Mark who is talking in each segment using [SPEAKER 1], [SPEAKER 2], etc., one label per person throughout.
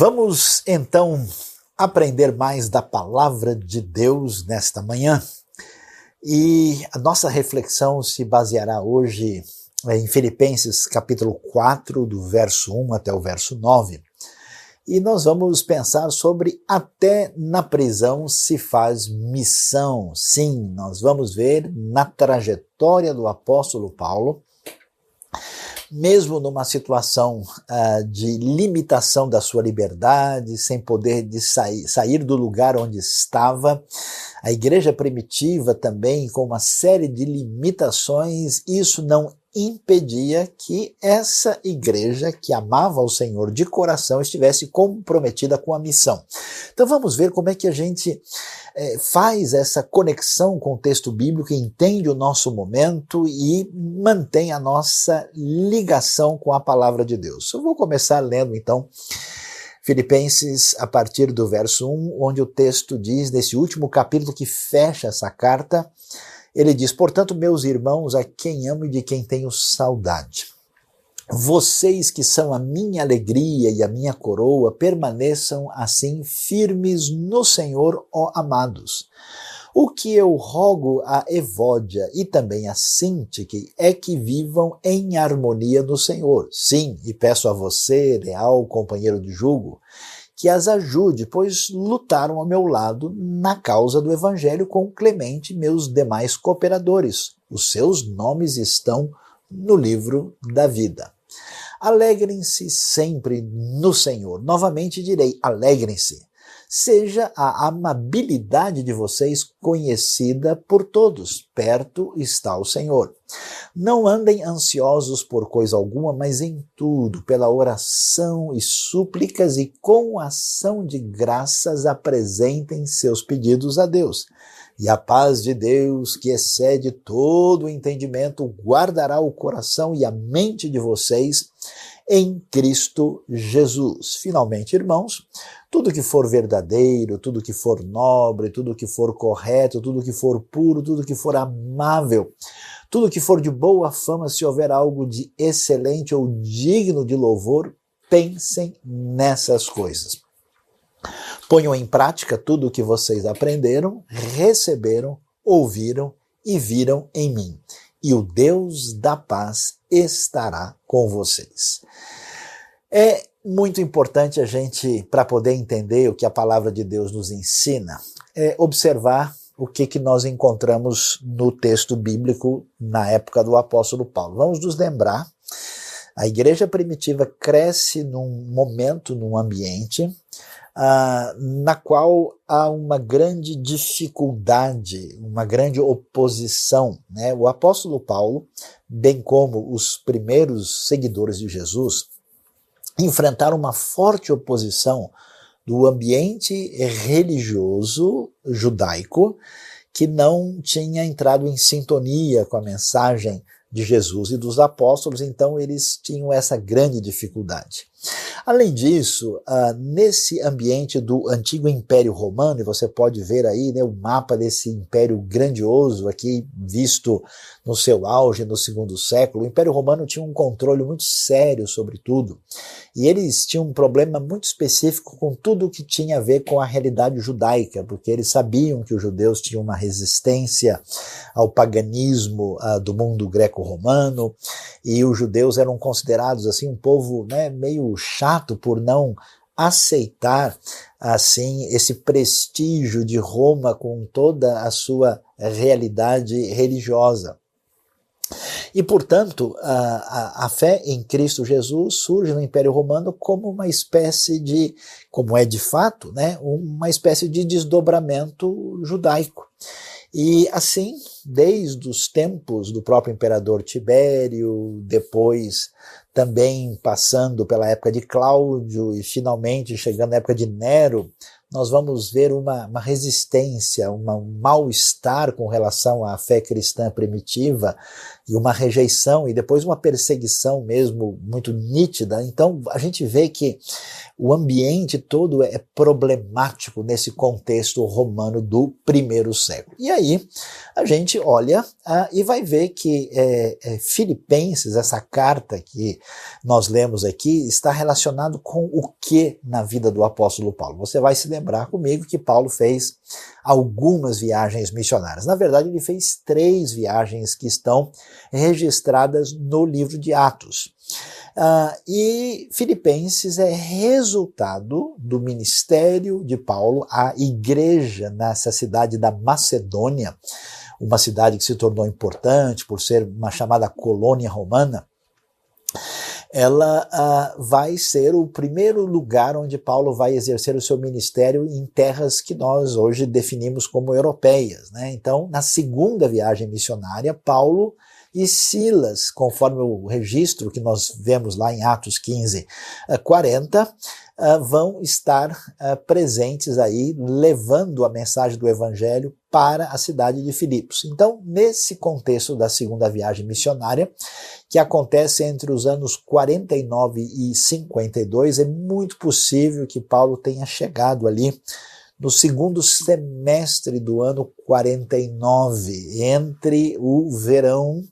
[SPEAKER 1] Vamos então aprender mais da palavra de Deus nesta manhã. E a nossa reflexão se baseará hoje em Filipenses capítulo 4, do verso 1 até o verso 9. E nós vamos pensar sobre até na prisão se faz missão. Sim, nós vamos ver na trajetória do apóstolo Paulo mesmo numa situação uh, de limitação da sua liberdade, sem poder de sair, sair do lugar onde estava, a igreja primitiva também, com uma série de limitações, isso não impedia que essa igreja que amava o Senhor de coração estivesse comprometida com a missão. Então vamos ver como é que a gente é, faz essa conexão com o texto bíblico, entende o nosso momento e mantém a nossa ligação com a palavra de Deus. Eu vou começar lendo então Filipenses a partir do verso 1, onde o texto diz, nesse último capítulo que fecha essa carta, ele diz: Portanto, meus irmãos, a quem amo e de quem tenho saudade. Vocês que são a minha alegria e a minha coroa, permaneçam assim firmes no Senhor, ó amados. O que eu rogo a Evódia e também a Sintique é que vivam em harmonia no Senhor. Sim, e peço a você, leal companheiro de jugo, que as ajude, pois lutaram ao meu lado na causa do Evangelho com Clemente e meus demais cooperadores. Os seus nomes estão no livro da vida. Alegrem-se sempre no Senhor. Novamente direi: alegrem-se seja a amabilidade de vocês conhecida por todos. Perto está o Senhor. Não andem ansiosos por coisa alguma, mas em tudo, pela oração e súplicas e com ação de graças apresentem seus pedidos a Deus. E a paz de Deus, que excede todo o entendimento, guardará o coração e a mente de vocês em Cristo Jesus. Finalmente, irmãos, tudo que for verdadeiro, tudo que for nobre, tudo que for correto, tudo que for puro, tudo que for amável, tudo que for de boa fama, se houver algo de excelente ou digno de louvor, pensem nessas coisas. Ponham em prática tudo o que vocês aprenderam, receberam, ouviram e viram em mim e o Deus da paz estará com vocês. É muito importante a gente, para poder entender o que a palavra de Deus nos ensina, é observar o que, que nós encontramos no texto bíblico na época do apóstolo Paulo. Vamos nos lembrar, a igreja primitiva cresce num momento, num ambiente ah, na qual há uma grande dificuldade, uma grande oposição. Né? O apóstolo Paulo, bem como os primeiros seguidores de Jesus, enfrentaram uma forte oposição do ambiente religioso judaico que não tinha entrado em sintonia com a mensagem de Jesus e dos apóstolos, então eles tinham essa grande dificuldade. Além disso, uh, nesse ambiente do antigo Império Romano, e você pode ver aí né, o mapa desse império grandioso aqui visto no seu auge no segundo século, o Império Romano tinha um controle muito sério sobre tudo. E eles tinham um problema muito específico com tudo que tinha a ver com a realidade judaica, porque eles sabiam que os judeus tinham uma resistência ao paganismo uh, do mundo greco-romano, e os judeus eram considerados assim um povo né, meio chato por não aceitar assim esse prestígio de Roma com toda a sua realidade religiosa. E, portanto, a, a, a, fé em Cristo Jesus surge no Império Romano como uma espécie de, como é de fato, né, uma espécie de desdobramento judaico. E assim, desde os tempos do próprio imperador Tibério, depois também passando pela época de Cláudio e finalmente chegando à época de Nero, nós vamos ver uma, uma resistência, uma, um mal-estar com relação à fé cristã primitiva, e uma rejeição e depois uma perseguição mesmo muito nítida. Então a gente vê que o ambiente todo é problemático nesse contexto romano do primeiro século. E aí a gente olha ah, e vai ver que é, é, Filipenses, essa carta que nós lemos aqui, está relacionado com o que na vida do apóstolo Paulo. Você vai se lembrar comigo que Paulo fez algumas viagens missionárias. Na verdade, ele fez três viagens que estão registradas no livro de Atos. Uh, e Filipenses é resultado do ministério de Paulo à igreja nessa cidade da Macedônia, uma cidade que se tornou importante por ser uma chamada colônia romana. Ela uh, vai ser o primeiro lugar onde Paulo vai exercer o seu ministério em terras que nós hoje definimos como europeias. Né? Então, na segunda viagem missionária, Paulo e Silas, conforme o registro que nós vemos lá em Atos 15, 40, eh, eh, vão estar eh, presentes aí, levando a mensagem do Evangelho para a cidade de Filipos. Então, nesse contexto da segunda viagem missionária, que acontece entre os anos 49 e 52, é muito possível que Paulo tenha chegado ali no segundo semestre do ano 49, entre o verão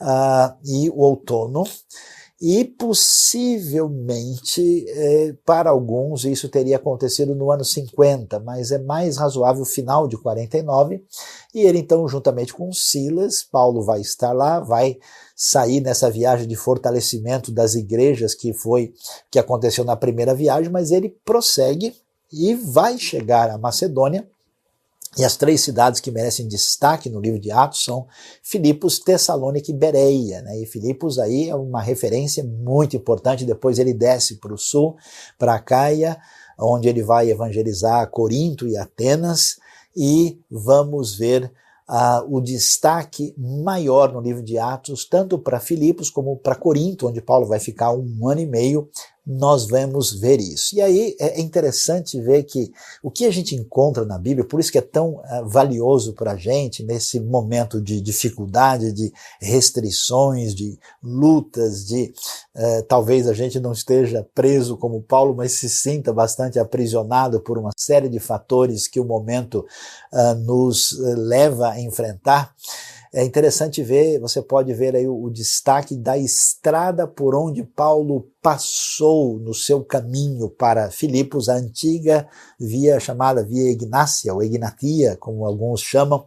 [SPEAKER 1] uh, e o outono, e possivelmente, eh, para alguns, isso teria acontecido no ano 50, mas é mais razoável final de 49, e ele então, juntamente com Silas, Paulo vai estar lá, vai sair nessa viagem de fortalecimento das igrejas que foi que aconteceu na primeira viagem, mas ele prossegue e vai chegar à Macedônia. E as três cidades que merecem destaque no livro de Atos são Filipos, Tessalônica e Bereia. Né? E Filipos aí é uma referência muito importante. Depois ele desce para o sul, para Caia, onde ele vai evangelizar Corinto e Atenas. E vamos ver uh, o destaque maior no livro de Atos, tanto para Filipos como para Corinto, onde Paulo vai ficar um ano e meio nós vamos ver isso. E aí é interessante ver que o que a gente encontra na Bíblia, por isso que é tão uh, valioso para a gente nesse momento de dificuldade, de restrições, de lutas, de uh, talvez a gente não esteja preso como Paulo, mas se sinta bastante aprisionado por uma série de fatores que o momento uh, nos leva a enfrentar. É interessante ver, você pode ver aí o, o destaque da estrada por onde Paulo passou no seu caminho para Filipos, a antiga via chamada Via Ignácia, ou Ignatia, como alguns chamam,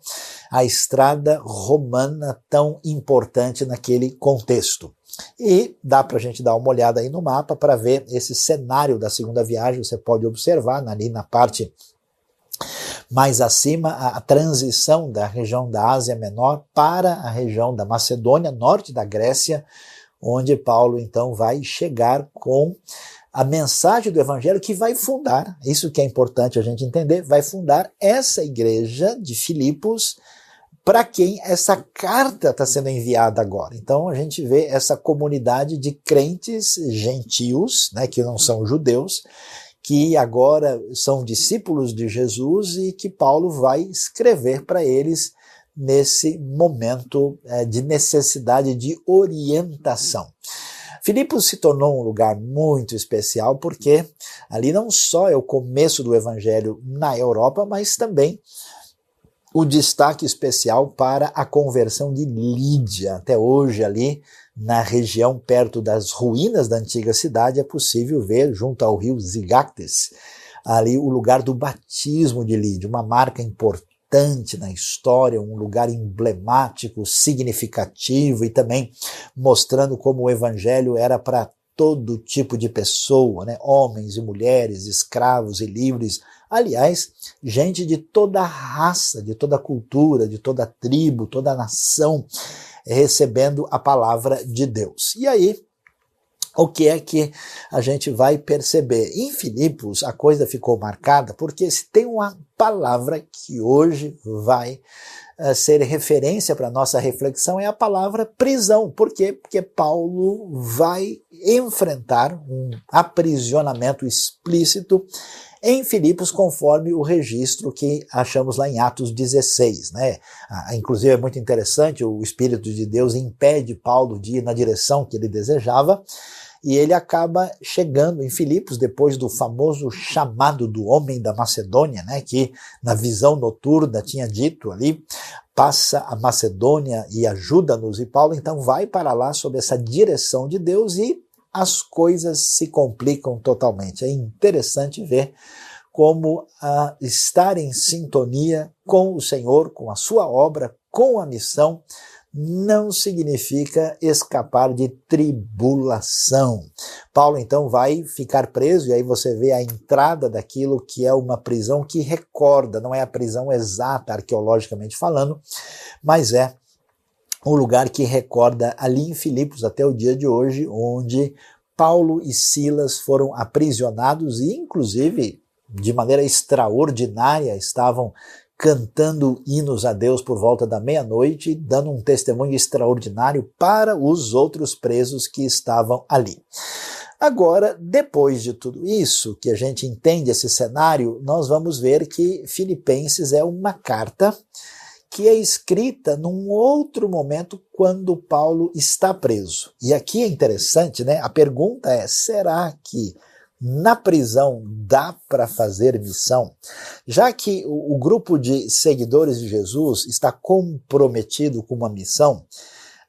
[SPEAKER 1] a estrada romana tão importante naquele contexto. E dá para a gente dar uma olhada aí no mapa para ver esse cenário da segunda viagem. Você pode observar ali na parte mais acima, a, a transição da região da Ásia Menor para a região da Macedônia, norte da Grécia, onde Paulo então vai chegar com a mensagem do evangelho que vai fundar, isso que é importante a gente entender, vai fundar essa igreja de Filipos para quem essa carta está sendo enviada agora. Então a gente vê essa comunidade de crentes gentios, né, que não são judeus, que agora são discípulos de Jesus e que Paulo vai escrever para eles nesse momento é, de necessidade de orientação. Filipos se tornou um lugar muito especial porque ali não só é o começo do evangelho na Europa, mas também o destaque especial para a conversão de Lídia. Até hoje ali na região perto das ruínas da antiga cidade, é possível ver, junto ao rio Zigactes, ali o lugar do batismo de Lídia, uma marca importante na história, um lugar emblemático, significativo e também mostrando como o evangelho era para todo tipo de pessoa, né? homens e mulheres, escravos e livres, aliás, gente de toda raça, de toda cultura, de toda tribo, toda nação recebendo a palavra de Deus. E aí, o que é que a gente vai perceber? Em Filipos, a coisa ficou marcada porque se tem uma palavra que hoje vai uh, ser referência para nossa reflexão é a palavra prisão. Por quê? Porque Paulo vai enfrentar um aprisionamento explícito em Filipos, conforme o registro que achamos lá em Atos 16. Né? Ah, inclusive é muito interessante, o Espírito de Deus impede Paulo de ir na direção que ele desejava, e ele acaba chegando em Filipos depois do famoso chamado do homem da Macedônia, né, que na visão noturna tinha dito ali, passa a Macedônia e ajuda-nos, e Paulo então vai para lá sob essa direção de Deus e as coisas se complicam totalmente. É interessante ver como a estar em sintonia com o Senhor, com a sua obra, com a missão, não significa escapar de tribulação. Paulo então vai ficar preso, e aí você vê a entrada daquilo que é uma prisão que recorda, não é a prisão exata, arqueologicamente falando, mas é um lugar que recorda ali em Filipos até o dia de hoje, onde Paulo e Silas foram aprisionados e, inclusive, de maneira extraordinária, estavam cantando hinos a Deus por volta da meia-noite, dando um testemunho extraordinário para os outros presos que estavam ali. Agora, depois de tudo isso, que a gente entende esse cenário, nós vamos ver que Filipenses é uma carta que é escrita num outro momento quando Paulo está preso. E aqui é interessante, né? A pergunta é: será que na prisão dá para fazer missão? Já que o, o, grupo de seguidores de Jesus está comprometido com uma missão,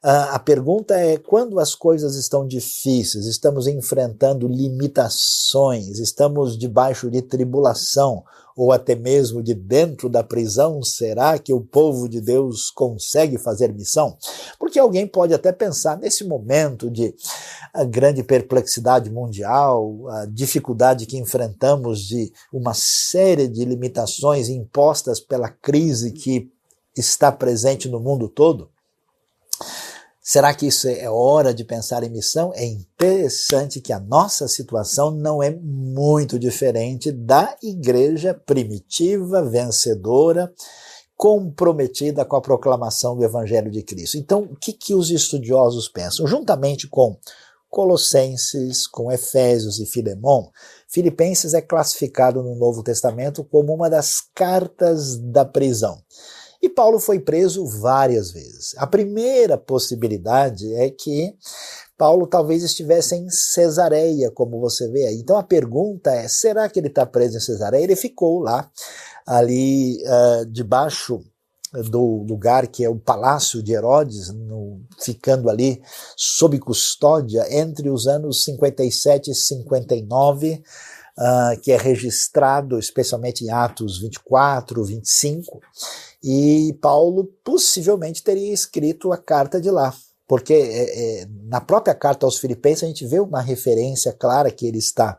[SPEAKER 1] a pergunta é: quando as coisas estão difíceis, estamos enfrentando limitações, estamos debaixo de tribulação, ou até mesmo de dentro da prisão, será que o povo de Deus consegue fazer missão? Porque alguém pode até pensar nesse momento de grande perplexidade mundial, a dificuldade que enfrentamos de uma série de limitações impostas pela crise que está presente no mundo todo. Será que isso é hora de pensar em missão? É interessante que a nossa situação não é muito diferente da igreja primitiva, vencedora, comprometida com a proclamação do Evangelho de Cristo. Então, o que, que os estudiosos pensam? Juntamente com Colossenses, com Efésios e Filemão, Filipenses é classificado no Novo Testamento como uma das cartas da prisão. E Paulo foi preso várias vezes. A primeira possibilidade é que Paulo talvez estivesse em Cesareia, como você vê aí. Então a pergunta é: será que ele está preso em Cesareia? Ele ficou lá, ali uh, debaixo do lugar que é o Palácio de Herodes, no, ficando ali sob custódia entre os anos 57 e 59, uh, que é registrado especialmente em Atos 24, 25. E Paulo possivelmente teria escrito a carta de lá, porque é, é, na própria carta aos Filipenses a gente vê uma referência clara que ele está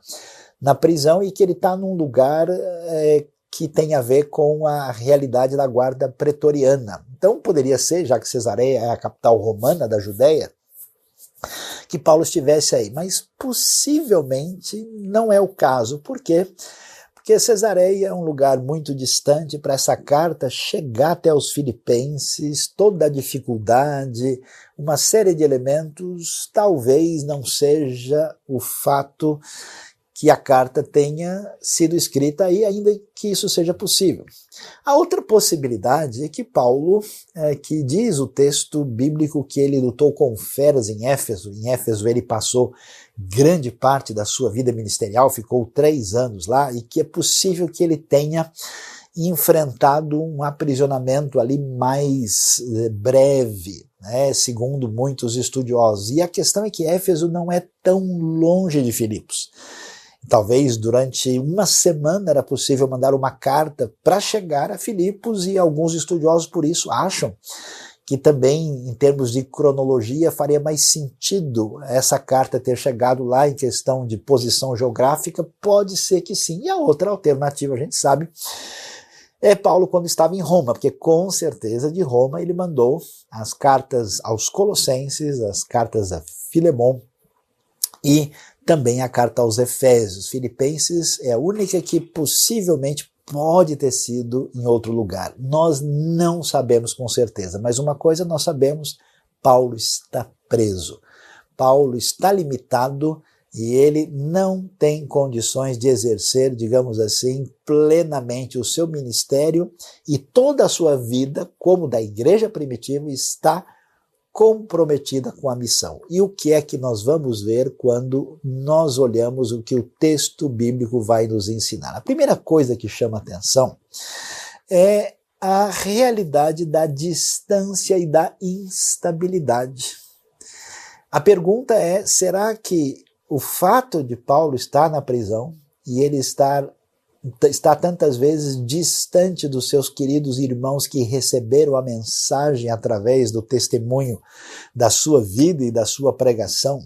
[SPEAKER 1] na prisão e que ele está num lugar é, que tem a ver com a realidade da guarda pretoriana. Então poderia ser, já que Cesareia é a capital romana da Judéia, que Paulo estivesse aí, mas possivelmente não é o caso, porque porque Cesareia é um lugar muito distante para essa carta chegar até os filipenses, toda a dificuldade, uma série de elementos, talvez não seja o fato que a carta tenha sido escrita aí, ainda que isso seja possível. A outra possibilidade é que Paulo, é, que diz o texto bíblico que ele lutou com feras em Éfeso, em Éfeso ele passou grande parte da sua vida ministerial, ficou três anos lá, e que é possível que ele tenha enfrentado um aprisionamento ali mais eh, breve, né, segundo muitos estudiosos. E a questão é que Éfeso não é tão longe de Filipos. Talvez durante uma semana era possível mandar uma carta para chegar a Filipos e alguns estudiosos por isso acham que também, em termos de cronologia, faria mais sentido essa carta ter chegado lá em questão de posição geográfica? Pode ser que sim. E a outra alternativa, a gente sabe, é Paulo quando estava em Roma, porque com certeza de Roma ele mandou as cartas aos Colossenses, as cartas a Filemon e também a carta aos Efésios. Filipenses é a única que possivelmente pode ter sido em outro lugar. Nós não sabemos com certeza, mas uma coisa nós sabemos: Paulo está preso. Paulo está limitado e ele não tem condições de exercer, digamos assim, plenamente o seu ministério e toda a sua vida, como da igreja primitiva, está comprometida com a missão. E o que é que nós vamos ver quando nós olhamos o que o texto bíblico vai nos ensinar? A primeira coisa que chama atenção é a realidade da distância e da instabilidade. A pergunta é: será que o fato de Paulo estar na prisão e ele estar está tantas vezes distante dos seus queridos irmãos que receberam a mensagem através do testemunho da sua vida e da sua pregação,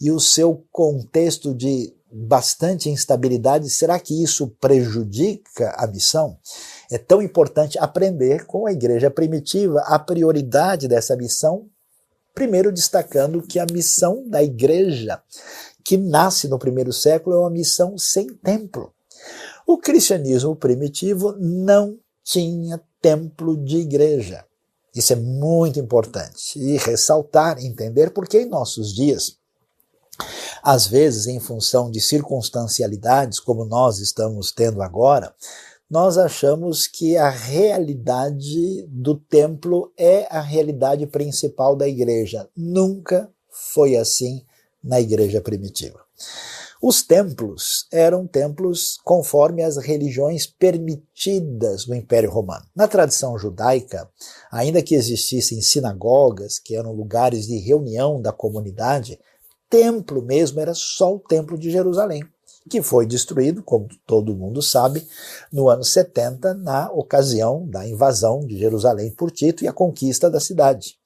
[SPEAKER 1] e o seu contexto de bastante instabilidade, será que isso prejudica a missão? É tão importante aprender com a igreja primitiva a prioridade dessa missão, primeiro destacando que a missão da igreja que nasce no primeiro século é uma missão sem templo. O cristianismo primitivo não tinha templo de igreja. Isso é muito importante e ressaltar, entender, porque em nossos dias, às vezes, em função de circunstancialidades como nós estamos tendo agora, nós achamos que a realidade do templo é a realidade principal da igreja. Nunca foi assim na igreja primitiva. Os templos eram templos conforme as religiões permitidas no Império Romano. Na tradição judaica, ainda que existissem sinagogas, que eram lugares de reunião da comunidade, templo mesmo era só o Templo de Jerusalém, que foi destruído, como todo mundo sabe, no ano 70, na ocasião da invasão de Jerusalém por Tito e a conquista da cidade.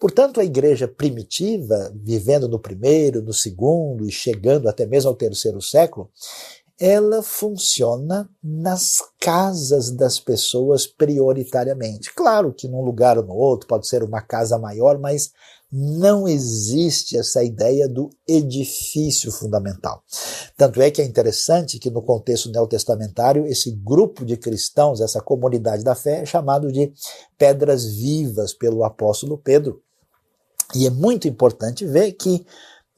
[SPEAKER 1] Portanto, a igreja primitiva, vivendo no primeiro, no segundo e chegando até mesmo ao terceiro século, ela funciona nas casas das pessoas prioritariamente. Claro que num lugar ou no outro pode ser uma casa maior, mas não existe essa ideia do edifício fundamental. Tanto é que é interessante que no contexto neotestamentário, esse grupo de cristãos, essa comunidade da fé, é chamado de pedras vivas pelo apóstolo Pedro. E é muito importante ver que,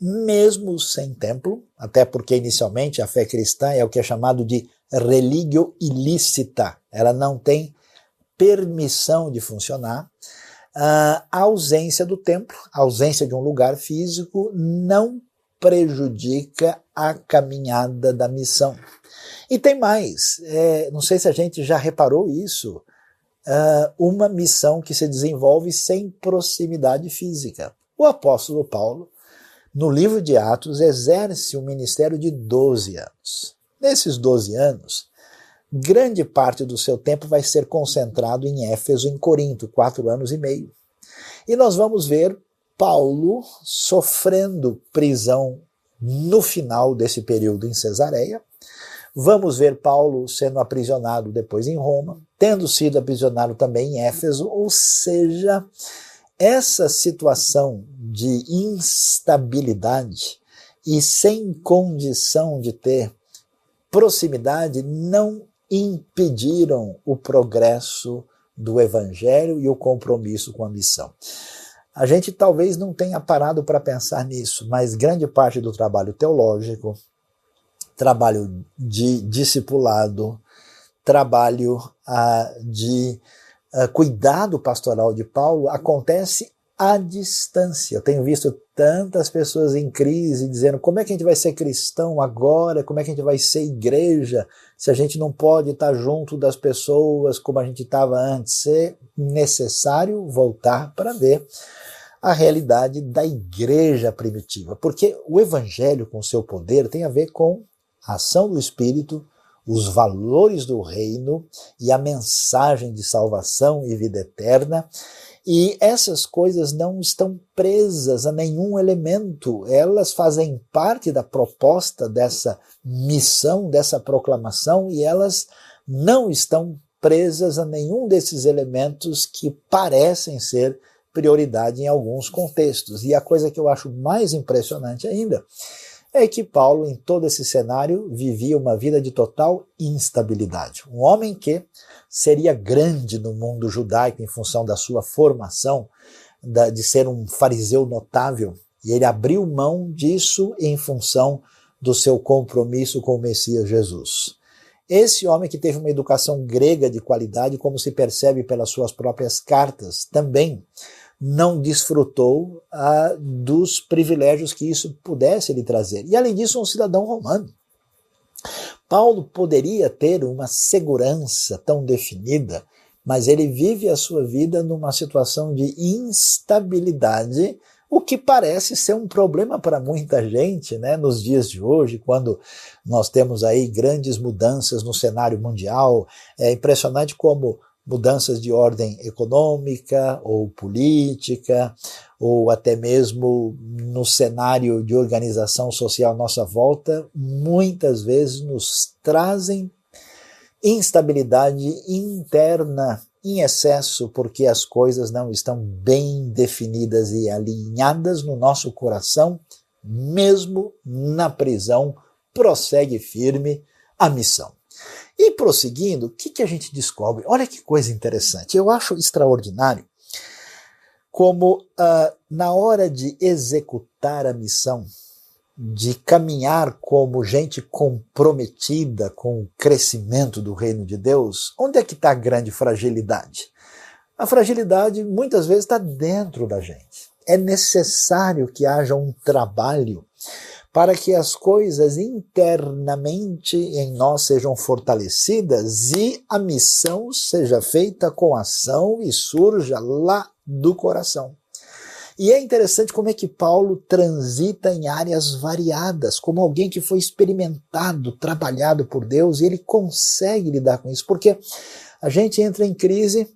[SPEAKER 1] mesmo sem templo, até porque inicialmente a fé cristã é o que é chamado de religio ilícita, ela não tem permissão de funcionar, a ausência do templo, a ausência de um lugar físico, não prejudica a caminhada da missão. E tem mais, é, não sei se a gente já reparou isso, uh, uma missão que se desenvolve sem proximidade física. O apóstolo Paulo, no livro de Atos, exerce um ministério de 12 anos. Nesses 12 anos, grande parte do seu tempo vai ser concentrado em Éfeso, em Corinto, quatro anos e meio. E nós vamos ver Paulo sofrendo prisão no final desse período em Cesareia, Vamos ver Paulo sendo aprisionado depois em Roma, tendo sido aprisionado também em Éfeso, ou seja, essa situação de instabilidade e sem condição de ter proximidade não impediram o progresso do evangelho e o compromisso com a missão. A gente talvez não tenha parado para pensar nisso, mas grande parte do trabalho teológico, trabalho de discipulado, trabalho ah, de ah, cuidado pastoral de Paulo acontece à distância. Eu tenho visto tantas pessoas em crise dizendo como é que a gente vai ser cristão agora, como é que a gente vai ser igreja, se a gente não pode estar junto das pessoas como a gente estava antes. É necessário voltar para ver a realidade da igreja primitiva, porque o evangelho com seu poder tem a ver com a ação do Espírito, os valores do reino e a mensagem de salvação e vida eterna. E essas coisas não estão presas a nenhum elemento, elas fazem parte da proposta dessa missão, dessa proclamação, e elas não estão presas a nenhum desses elementos que parecem ser prioridade em alguns contextos. E a coisa que eu acho mais impressionante ainda é que Paulo, em todo esse cenário, vivia uma vida de total instabilidade. Um homem que seria grande no mundo judaico em função da sua formação, de ser um fariseu notável, E ele abriu mão disso em função do seu compromisso com o Messias Jesus. Esse homem que teve uma educação grega de qualidade, como se percebe pelas suas próprias cartas, também não desfrutou ah, dos privilégios que isso pudesse lhe trazer. E além disso, um cidadão romano. Paulo poderia ter uma segurança tão definida, mas ele vive a sua vida numa situação de instabilidade o que parece ser um problema para muita gente, né, nos dias de hoje, quando nós temos aí grandes mudanças no cenário mundial. É impressionante como mudanças de ordem econômica ou política, ou até mesmo no cenário de organização social à nossa volta, muitas vezes nos trazem instabilidade interna em excesso porque as coisas não estão bem definidas e alinhadas no nosso coração, mesmo na prisão, prossegue firme a missão. E prosseguindo, o que, que a gente descobre? Olha que coisa interessante. Eu acho extraordinário como uh, na hora de executar a missão, de caminhar como gente comprometida com o crescimento do reino de Deus, onde é que está a grande fragilidade? A fragilidade muitas vezes está dentro da gente. É necessário que haja um trabalho para que as coisas internamente em nós sejam fortalecidas e a missão seja feita com ação e surja lá do coração. E é interessante como é que Paulo transita em áreas variadas, como alguém que foi experimentado, trabalhado por Deus, e ele consegue lidar com isso, porque a gente entra em crise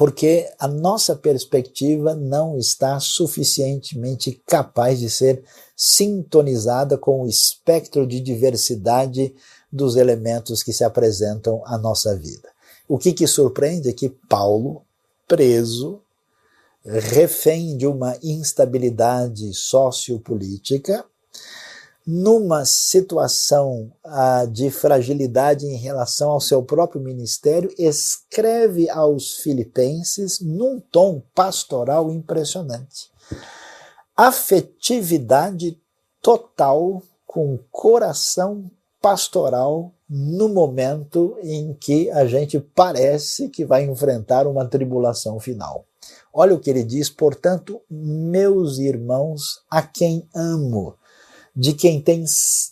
[SPEAKER 1] porque a nossa perspectiva não está suficientemente capaz de ser sintonizada com o espectro de diversidade dos elementos que se apresentam à nossa vida. O que, que surpreende é que Paulo, preso, refém de uma instabilidade sociopolítica, numa situação ah, de fragilidade em relação ao seu próprio ministério, escreve aos filipenses num tom pastoral impressionante. Afetividade total com coração pastoral no momento em que a gente parece que vai enfrentar uma tribulação final. Olha o que ele diz, portanto, meus irmãos, a quem amo, de quem tem,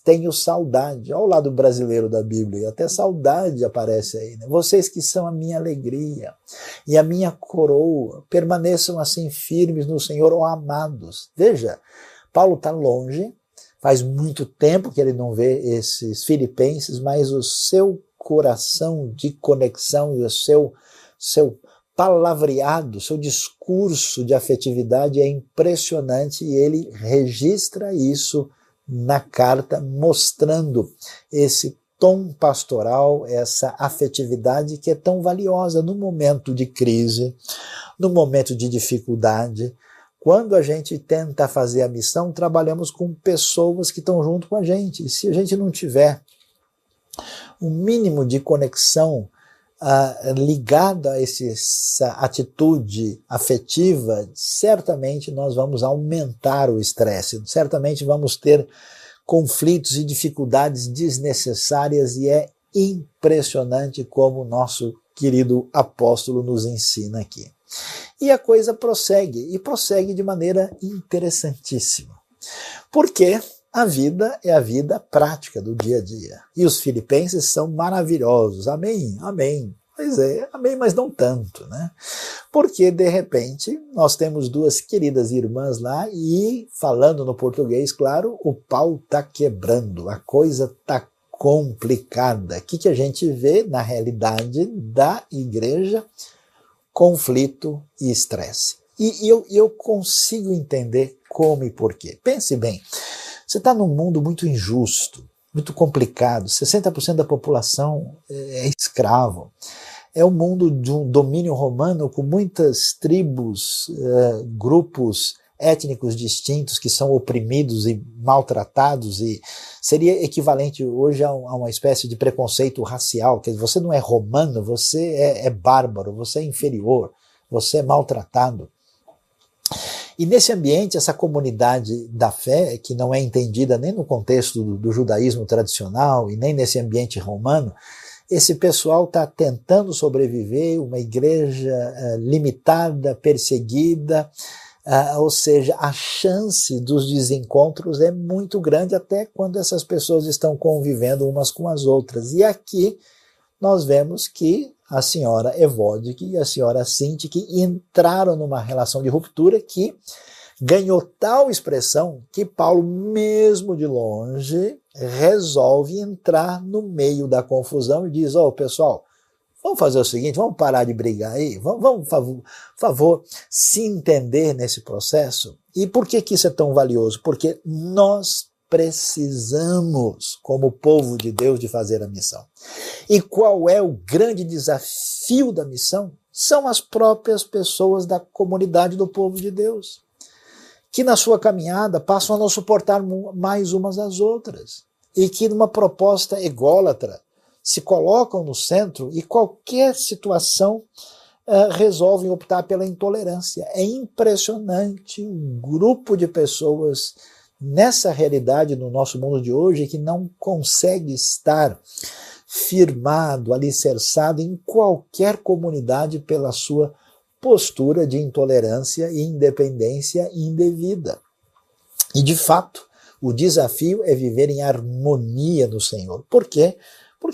[SPEAKER 1] tenho saudade. Olha o lado brasileiro da Bíblia, até saudade aparece aí. Né? Vocês que são a minha alegria e a minha coroa, permaneçam assim firmes no Senhor, ó amados. Veja, Paulo está longe, faz muito tempo que ele não vê esses filipenses, mas o seu coração de conexão e o seu, seu palavreado, seu discurso de afetividade é impressionante e ele registra isso na carta, mostrando esse tom pastoral, essa afetividade que é tão valiosa no momento de crise, no momento de dificuldade. Quando a gente tenta fazer a missão, trabalhamos com pessoas que estão junto com a gente. E se a gente não tiver um mínimo de conexão ligada a essa atitude afetiva, certamente nós vamos aumentar o estresse, certamente vamos ter conflitos e dificuldades desnecessárias e é impressionante como o nosso querido apóstolo nos ensina aqui. E a coisa prossegue, e prossegue de maneira interessantíssima. Porque a vida é a vida prática do dia a dia. E os filipenses são maravilhosos. Amém? Amém. Pois é, amém, mas não tanto, né? Porque, de repente, nós temos duas queridas irmãs lá e, falando no português, claro, o pau tá quebrando, a coisa tá complicada. O que, que a gente vê na realidade da igreja? Conflito e estresse. E eu, eu consigo entender como e porquê. Pense bem, você está num mundo muito injusto, muito complicado. 60% da população é escravo. É um mundo de um domínio romano com muitas tribos, é, grupos étnicos distintos que são oprimidos e maltratados e seria equivalente hoje a, uma espécie de preconceito racial, que você não é romano, você é, é bárbaro, você é inferior, você é maltratado. E nesse ambiente, essa comunidade da fé, que não é entendida nem no contexto do, do judaísmo tradicional e nem nesse ambiente romano, esse pessoal está tentando sobreviver, uma igreja uh, limitada, perseguida, uh, ou seja, a chance dos desencontros é muito grande até quando essas pessoas estão convivendo umas com as outras. E aqui nós vemos que a senhora Evodic e a senhora Sintik entraram numa relação de ruptura que ganhou tal expressão que Paulo, mesmo de longe, resolve entrar no meio da confusão e diz: Ó, oh, pessoal, vamos fazer o seguinte, vamos parar de brigar aí, vamos, vamos favor, favor, se entender nesse processo. E por que, que isso é tão valioso? Porque nós precisamos, como povo de Deus, de fazer a missão. E qual é o grande desafio da missão? São as próprias pessoas da comunidade do povo de Deus que na sua caminhada passam a não suportar mais umas às outras e que numa proposta ególatra se colocam no centro e qualquer situação uh, resolvem optar pela intolerância. É impressionante o grupo de pessoas nessa realidade no nosso mundo de hoje que não consegue estar firmado, alicerçado em qualquer comunidade pela sua postura de intolerância e independência indevida. E de fato, o desafio é viver em harmonia no Senhor. Por quê?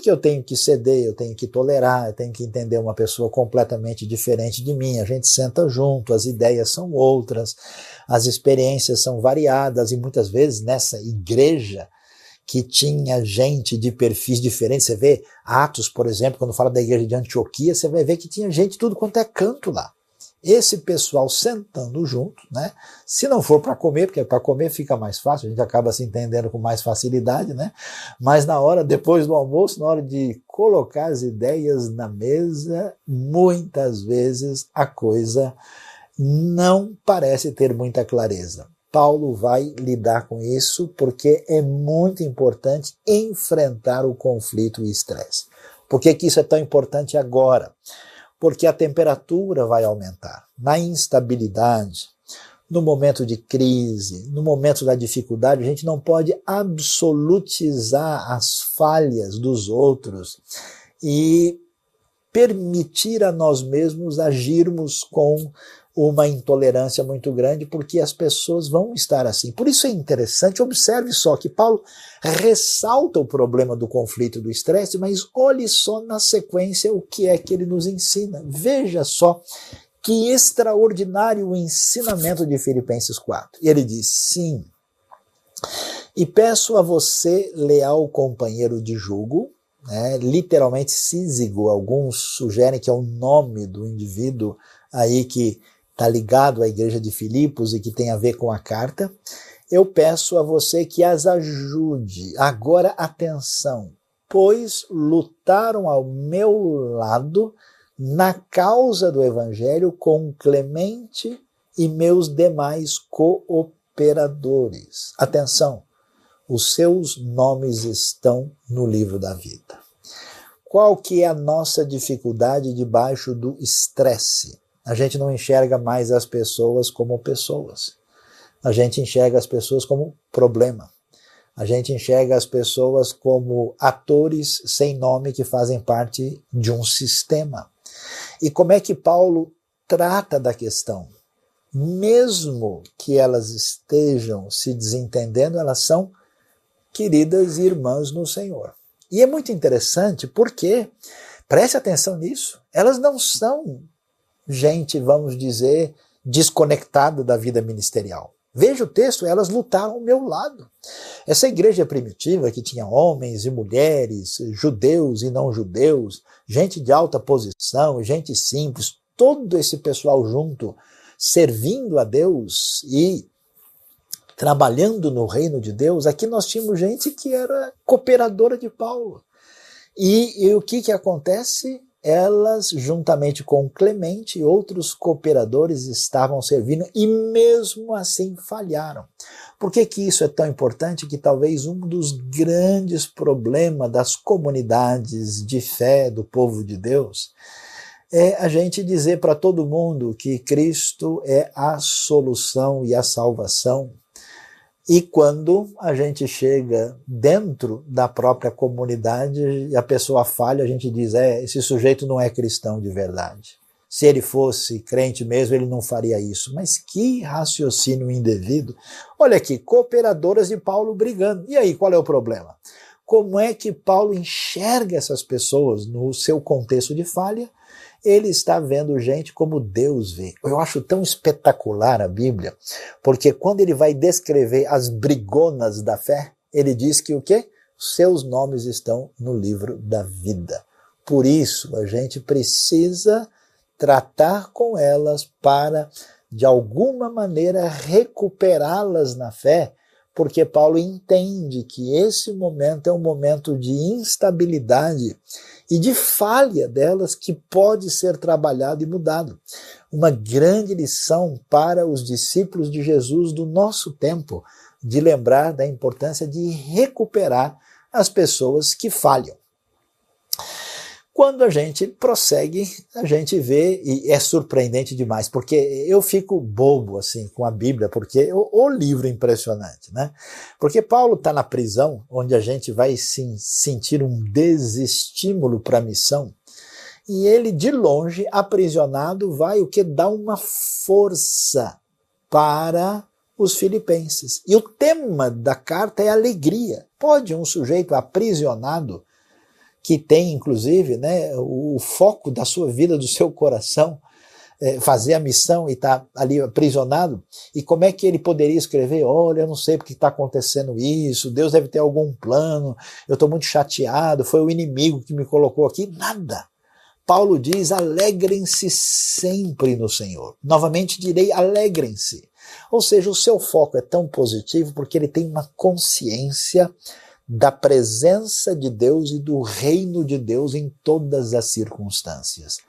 [SPEAKER 1] Eu tenho que ceder, eu tenho que tolerar, eu tenho que entender uma pessoa completamente diferente de mim. A gente senta junto, as ideias são outras, as experiências são variadas e muitas vezes nessa igreja que tinha gente de perfis diferentes. Você vê Atos, por exemplo, quando fala da igreja de Antioquia, você vai ver que tinha gente tudo quanto é canto lá esse pessoal sentando junto, né? Se não for para comer, porque para comer fica mais fácil, a gente acaba se entendendo com mais facilidade, né? Mas na hora, depois do almoço, na hora de colocar as ideias na mesa, muitas vezes a coisa não parece ter muita clareza. Paulo vai lidar com isso porque é muito importante enfrentar o conflito e estresse. Por que, que isso é tão importante agora? Porque a temperatura vai aumentar. Na instabilidade, no momento de crise, no momento da dificuldade, a gente não pode absolutizar as falhas dos outros e permitir a nós mesmos agirmos com uma intolerância muito grande, porque as pessoas vão estar assim. Por isso é interessante, observe só que Paulo ressalta o problema do conflito do estresse, mas olhe só na sequência o que é que ele nos ensina. Veja só que extraordinário o ensinamento de Filipenses 4. Ele diz: sim. E peço a você, leal companheiro de jugo, né, literalmente Sísigo, alguns sugerem que é o nome do indivíduo aí que está ligado à igreja de Filipos e que tem a ver com a carta, eu peço a você que as ajude. Agora, atenção, pois lutaram ao meu lado na causa do evangelho com Clemente e meus demais cooperadores. Atenção, os seus nomes estão no livro da vida. Qual que é a nossa dificuldade debaixo do estresse? A gente não enxerga mais as pessoas como pessoas. A gente enxerga as pessoas como problema. A gente enxerga as pessoas como atores sem nome que fazem parte de um sistema. E como é que Paulo trata da questão? Mesmo que elas estejam se desentendendo, elas são queridas irmãs no Senhor. E é muito interessante porque, preste atenção nisso, elas não são gente, vamos dizer, desconectada da vida ministerial. Veja o texto, elas lutaram ao meu lado. Essa igreja primitiva que tinha homens e mulheres, judeus e não judeus, gente de alta posição, gente simples, todo esse pessoal junto, servindo a Deus e trabalhando no reino de Deus, aqui nós tínhamos gente que era cooperadora de Paulo. E, e o que, que acontece? Elas, juntamente com Clemente e outros cooperadores, estavam servindo e mesmo assim falharam. Por que, que isso é tão importante? Que talvez um dos grandes problemas das comunidades de fé do povo de Deus é a gente dizer para todo mundo que Cristo é a solução e a salvação. E quando a gente chega dentro da própria comunidade e a pessoa falha, a gente diz: é, esse sujeito não é cristão de verdade. Se ele fosse crente mesmo, ele não faria isso. Mas que raciocínio indevido. Olha aqui, cooperadoras de Paulo brigando. E aí, qual é o problema? Como é que Paulo enxerga essas pessoas no seu contexto de falha? Ele está vendo gente como Deus vê. Eu acho tão espetacular a Bíblia, porque quando ele vai descrever as brigonas da fé, ele diz que o quê? Seus nomes estão no livro da vida. Por isso, a gente precisa tratar com elas para, de alguma maneira, recuperá-las na fé, porque Paulo entende que esse momento é um momento de instabilidade e de falha delas que pode ser trabalhado e mudado. Uma grande lição para os discípulos de Jesus do nosso tempo, de lembrar da importância de recuperar as pessoas que falham. Quando a gente prossegue, a gente vê, e é surpreendente demais, porque eu fico bobo assim com a Bíblia, porque o, o livro é impressionante, né? Porque Paulo está na prisão, onde a gente vai sim, sentir um desestímulo para a missão, e ele de longe, aprisionado, vai o que dá uma força para os filipenses. E o tema da carta é alegria. Pode um sujeito aprisionado que tem, inclusive, né, o foco da sua vida, do seu coração, é, fazer a missão e está ali aprisionado, e como é que ele poderia escrever? Olha, eu não sei porque está acontecendo isso, Deus deve ter algum plano, eu estou muito chateado, foi o inimigo que me colocou aqui. Nada. Paulo diz: alegrem-se sempre no Senhor. Novamente direi: alegrem-se. Ou seja, o seu foco é tão positivo porque ele tem uma consciência da presença de Deus e do reino de Deus em todas as circunstâncias.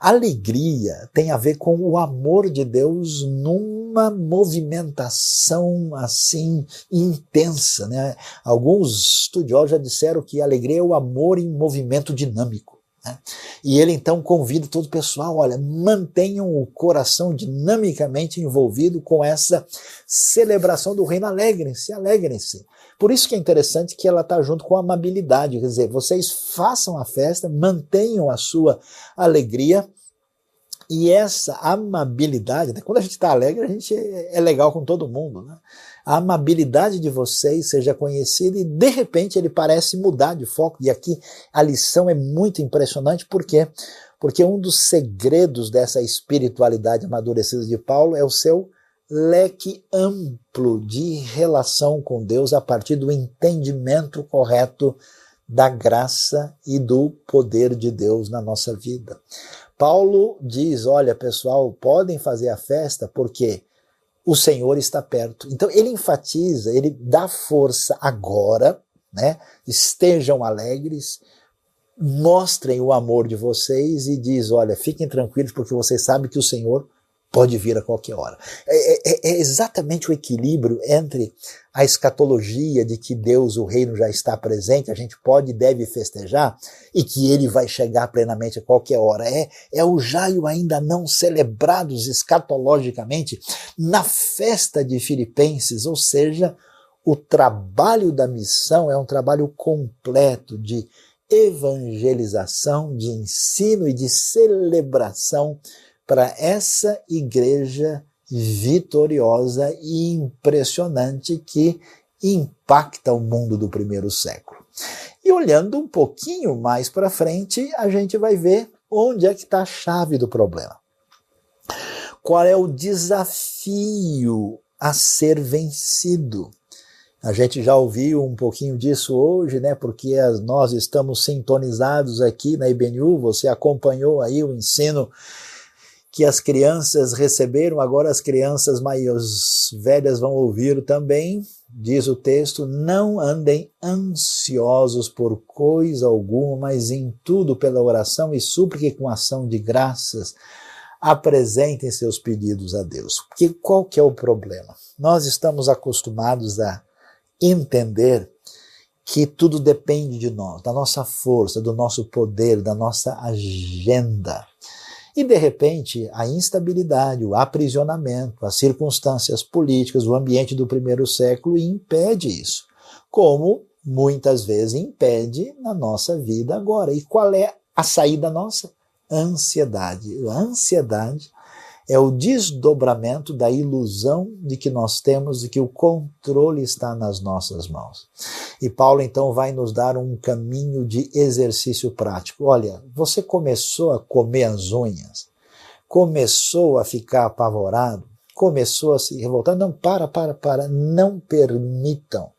[SPEAKER 1] Alegria tem a ver com o amor de Deus numa movimentação assim intensa, né? Alguns estudiosos já disseram que alegria é o amor em movimento dinâmico. Né? E ele então convida todo o pessoal: olha, mantenham o coração dinamicamente envolvido com essa celebração do reino. Alegrem-se, alegrem-se. Por isso que é interessante que ela está junto com a amabilidade, quer dizer, vocês façam a festa, mantenham a sua alegria, e essa amabilidade, né? quando a gente está alegre, a gente é legal com todo mundo. Né? A amabilidade de vocês seja conhecida e de repente ele parece mudar de foco. E aqui a lição é muito impressionante, por quê? Porque um dos segredos dessa espiritualidade amadurecida de Paulo é o seu leque amplo de relação com Deus a partir do entendimento correto da graça e do poder de Deus na nossa vida. Paulo diz: olha, pessoal, podem fazer a festa porque o Senhor está perto. Então ele enfatiza, ele dá força agora, né? Estejam alegres, mostrem o amor de vocês e diz: olha, fiquem tranquilos porque vocês sabem que o Senhor pode vir a qualquer hora. É, é, é, exatamente o equilíbrio entre a escatologia de que Deus, o reino, já está presente, a gente pode e deve festejar, e que ele vai chegar plenamente a qualquer hora. É, é o jaio ainda não celebrados escatologicamente na festa de Filipenses, ou seja, o trabalho da missão é um trabalho completo de evangelização, de ensino e de celebração para essa igreja vitoriosa e impressionante que impacta o mundo do primeiro século. E olhando um pouquinho mais para frente, a gente vai ver onde é que está a chave do problema. Qual é o desafio a ser vencido? A gente já ouviu um pouquinho disso hoje, né? Porque nós estamos sintonizados aqui na IBNU, você acompanhou aí o ensino que as crianças receberam, agora as crianças mais velhas vão ouvir também, diz o texto: não andem ansiosos por coisa alguma, mas em tudo pela oração e súplica com ação de graças apresentem seus pedidos a Deus. Porque qual que é o problema? Nós estamos acostumados a entender que tudo depende de nós, da nossa força, do nosso poder, da nossa agenda. E de repente, a instabilidade, o aprisionamento, as circunstâncias políticas, o ambiente do primeiro século impede isso. Como muitas vezes impede na nossa vida agora. E qual é a saída nossa? Ansiedade. A ansiedade é o desdobramento da ilusão de que nós temos de que o controle está nas nossas mãos. E Paulo então vai nos dar um caminho de exercício prático. Olha, você começou a comer as unhas, começou a ficar apavorado, começou a se revoltar. Não, para, para, para. Não permitam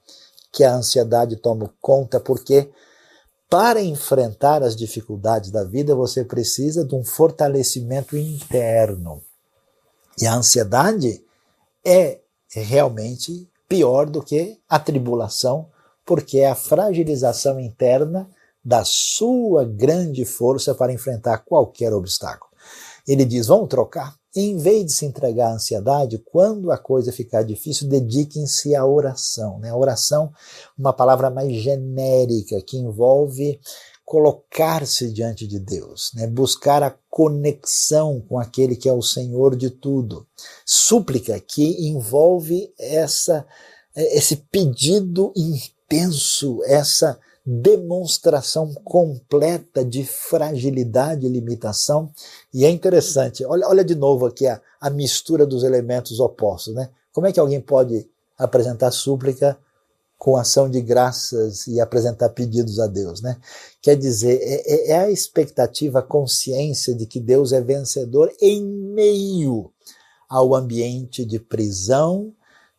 [SPEAKER 1] que a ansiedade tome conta, porque para enfrentar as dificuldades da vida, você precisa de um fortalecimento interno. E a ansiedade é realmente pior do que a tribulação, porque é a fragilização interna da sua grande força para enfrentar qualquer obstáculo. Ele diz: vamos trocar. Em vez de se entregar à ansiedade, quando a coisa ficar difícil, dediquem-se à oração. Né? A oração, uma palavra mais genérica, que envolve colocar-se diante de Deus, né? buscar a conexão com aquele que é o Senhor de tudo. Súplica que envolve essa, esse pedido intenso, essa demonstração completa de fragilidade e limitação. E é interessante, olha, olha de novo aqui a, a mistura dos elementos opostos. Né? Como é que alguém pode apresentar súplica com ação de graças e apresentar pedidos a Deus, né? Quer dizer, é, é, é, a expectativa, a consciência de que Deus é vencedor em meio ao ambiente de prisão,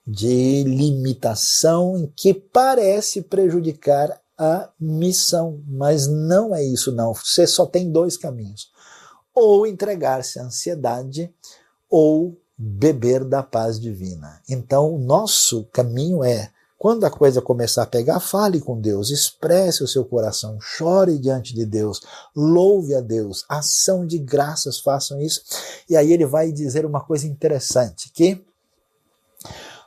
[SPEAKER 1] de limitação, em que parece prejudicar a missão, mas não é isso não. Você só tem dois caminhos: ou entregar-se à ansiedade, ou beber da paz divina. Então, o nosso caminho é quando a coisa começar a pegar, fale com Deus, expresse o seu coração, chore diante de Deus, louve a Deus, ação de graças, façam isso. E aí ele vai dizer uma coisa interessante, que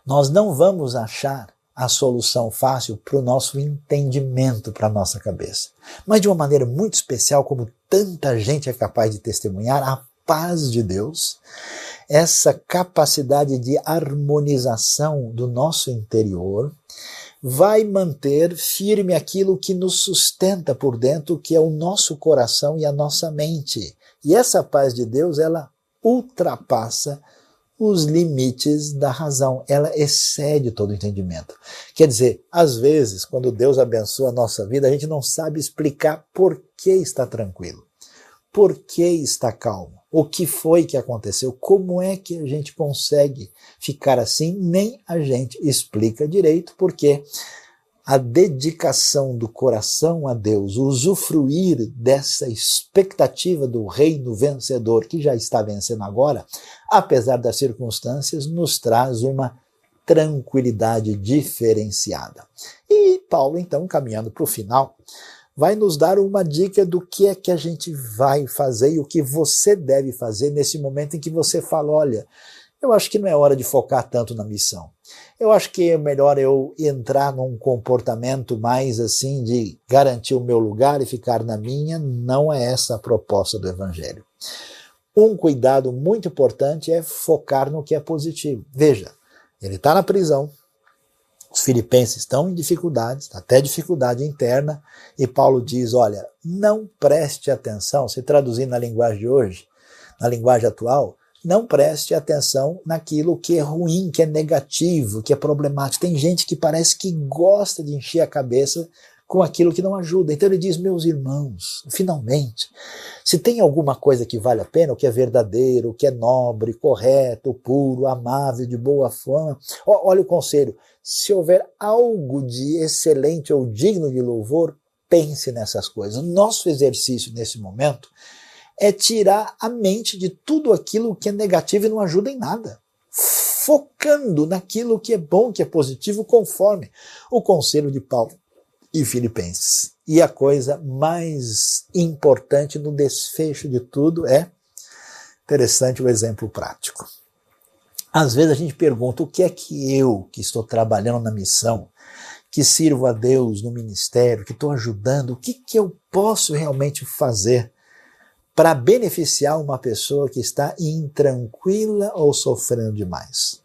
[SPEAKER 1] nós não vamos achar a solução fácil para o nosso entendimento, para a nossa cabeça. Mas de uma maneira muito especial, como tanta gente é capaz de testemunhar, a paz de Deus, essa capacidade de harmonização do nosso interior, vai manter firme aquilo que nos sustenta por dentro, que é o nosso coração e a nossa mente. E essa paz de Deus, ela ultrapassa os limites da razão, ela excede todo o entendimento. Quer dizer, às vezes, quando Deus abençoa a nossa vida, a gente não sabe explicar por que está tranquilo, por que está calmo o que foi que aconteceu, como é que a gente consegue ficar assim, nem a gente explica direito, porque a dedicação do coração a Deus, usufruir dessa expectativa do reino vencedor que já está vencendo agora, apesar das circunstâncias, nos traz uma tranquilidade diferenciada. E Paulo, então, caminhando para o final, vai nos dar uma dica do que é que a gente vai fazer e o que você deve fazer nesse momento em que você fala: olha, eu acho que não é hora de focar tanto na missão. Eu acho que é melhor eu entrar num comportamento mais assim de garantir o meu lugar e ficar na minha. Não é essa a proposta do Evangelho. Um cuidado muito importante é focar no que é positivo. Veja, ele está na prisão, os filipenses estão em dificuldades, até dificuldade interna, e Paulo diz: olha, não preste atenção, se traduzir na linguagem de hoje, na linguagem atual, não preste atenção naquilo que é ruim, que é negativo, que é problemático. Tem gente que parece que gosta de encher a cabeça com aquilo que não ajuda. Então ele diz: meus irmãos, finalmente, se tem alguma coisa que vale a pena, o que é verdadeiro, o que é nobre, correto, puro, amável, de boa fama, olha o conselho: se houver algo de excelente ou digno de louvor, pense nessas coisas. Nosso exercício nesse momento é tirar a mente de tudo aquilo que é negativo e não ajuda em nada focando naquilo que é bom, que é positivo, conforme o conselho de Paulo e Filipenses. E a coisa mais importante no desfecho de tudo é interessante o exemplo prático. Às vezes a gente pergunta o que é que eu, que estou trabalhando na missão, que sirvo a Deus no ministério, que estou ajudando, o que, que eu posso realmente fazer para beneficiar uma pessoa que está intranquila ou sofrendo demais?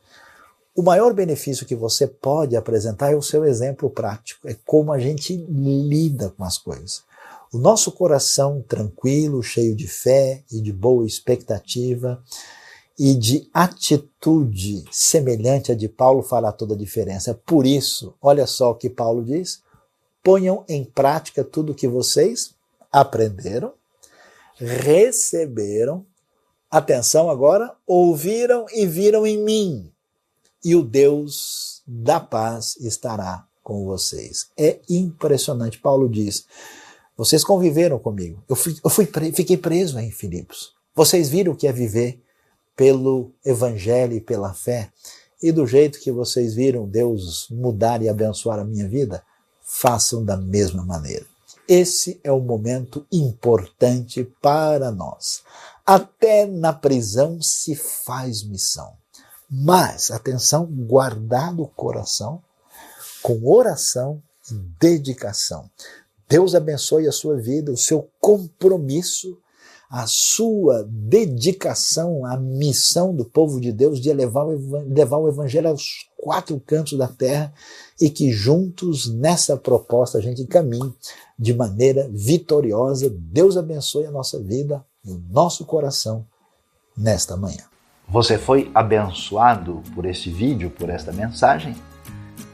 [SPEAKER 1] O maior benefício que você pode apresentar é o seu exemplo prático, é como a gente lida com as coisas. O nosso coração tranquilo, cheio de fé e de boa expectativa e de atitude semelhante à de Paulo fará toda a diferença. Por isso, olha só o que Paulo diz: ponham em prática tudo o que vocês aprenderam, receberam, atenção agora, ouviram e viram em mim e o Deus da paz estará com vocês. É impressionante. Paulo diz: vocês conviveram comigo. Eu, fui, eu fui, fiquei preso em Filipos. Vocês viram o que é viver pelo Evangelho e pela fé. E do jeito que vocês viram Deus mudar e abençoar a minha vida, façam da mesma maneira. Esse é um momento importante para nós. Até na prisão se faz missão. Mas, atenção, guardar o coração com oração e dedicação. Deus abençoe a sua vida, o seu compromisso, a sua dedicação à missão do povo de Deus de levar o Evangelho aos quatro cantos da terra e que juntos nessa proposta a gente caminhe de maneira vitoriosa. Deus abençoe a nossa vida e o nosso coração nesta manhã.
[SPEAKER 2] Você foi abençoado por este vídeo, por esta mensagem?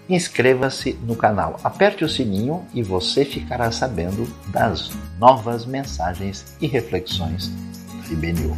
[SPEAKER 2] Inscreva-se no canal, aperte o sininho e você ficará sabendo das novas mensagens e reflexões do IBNU.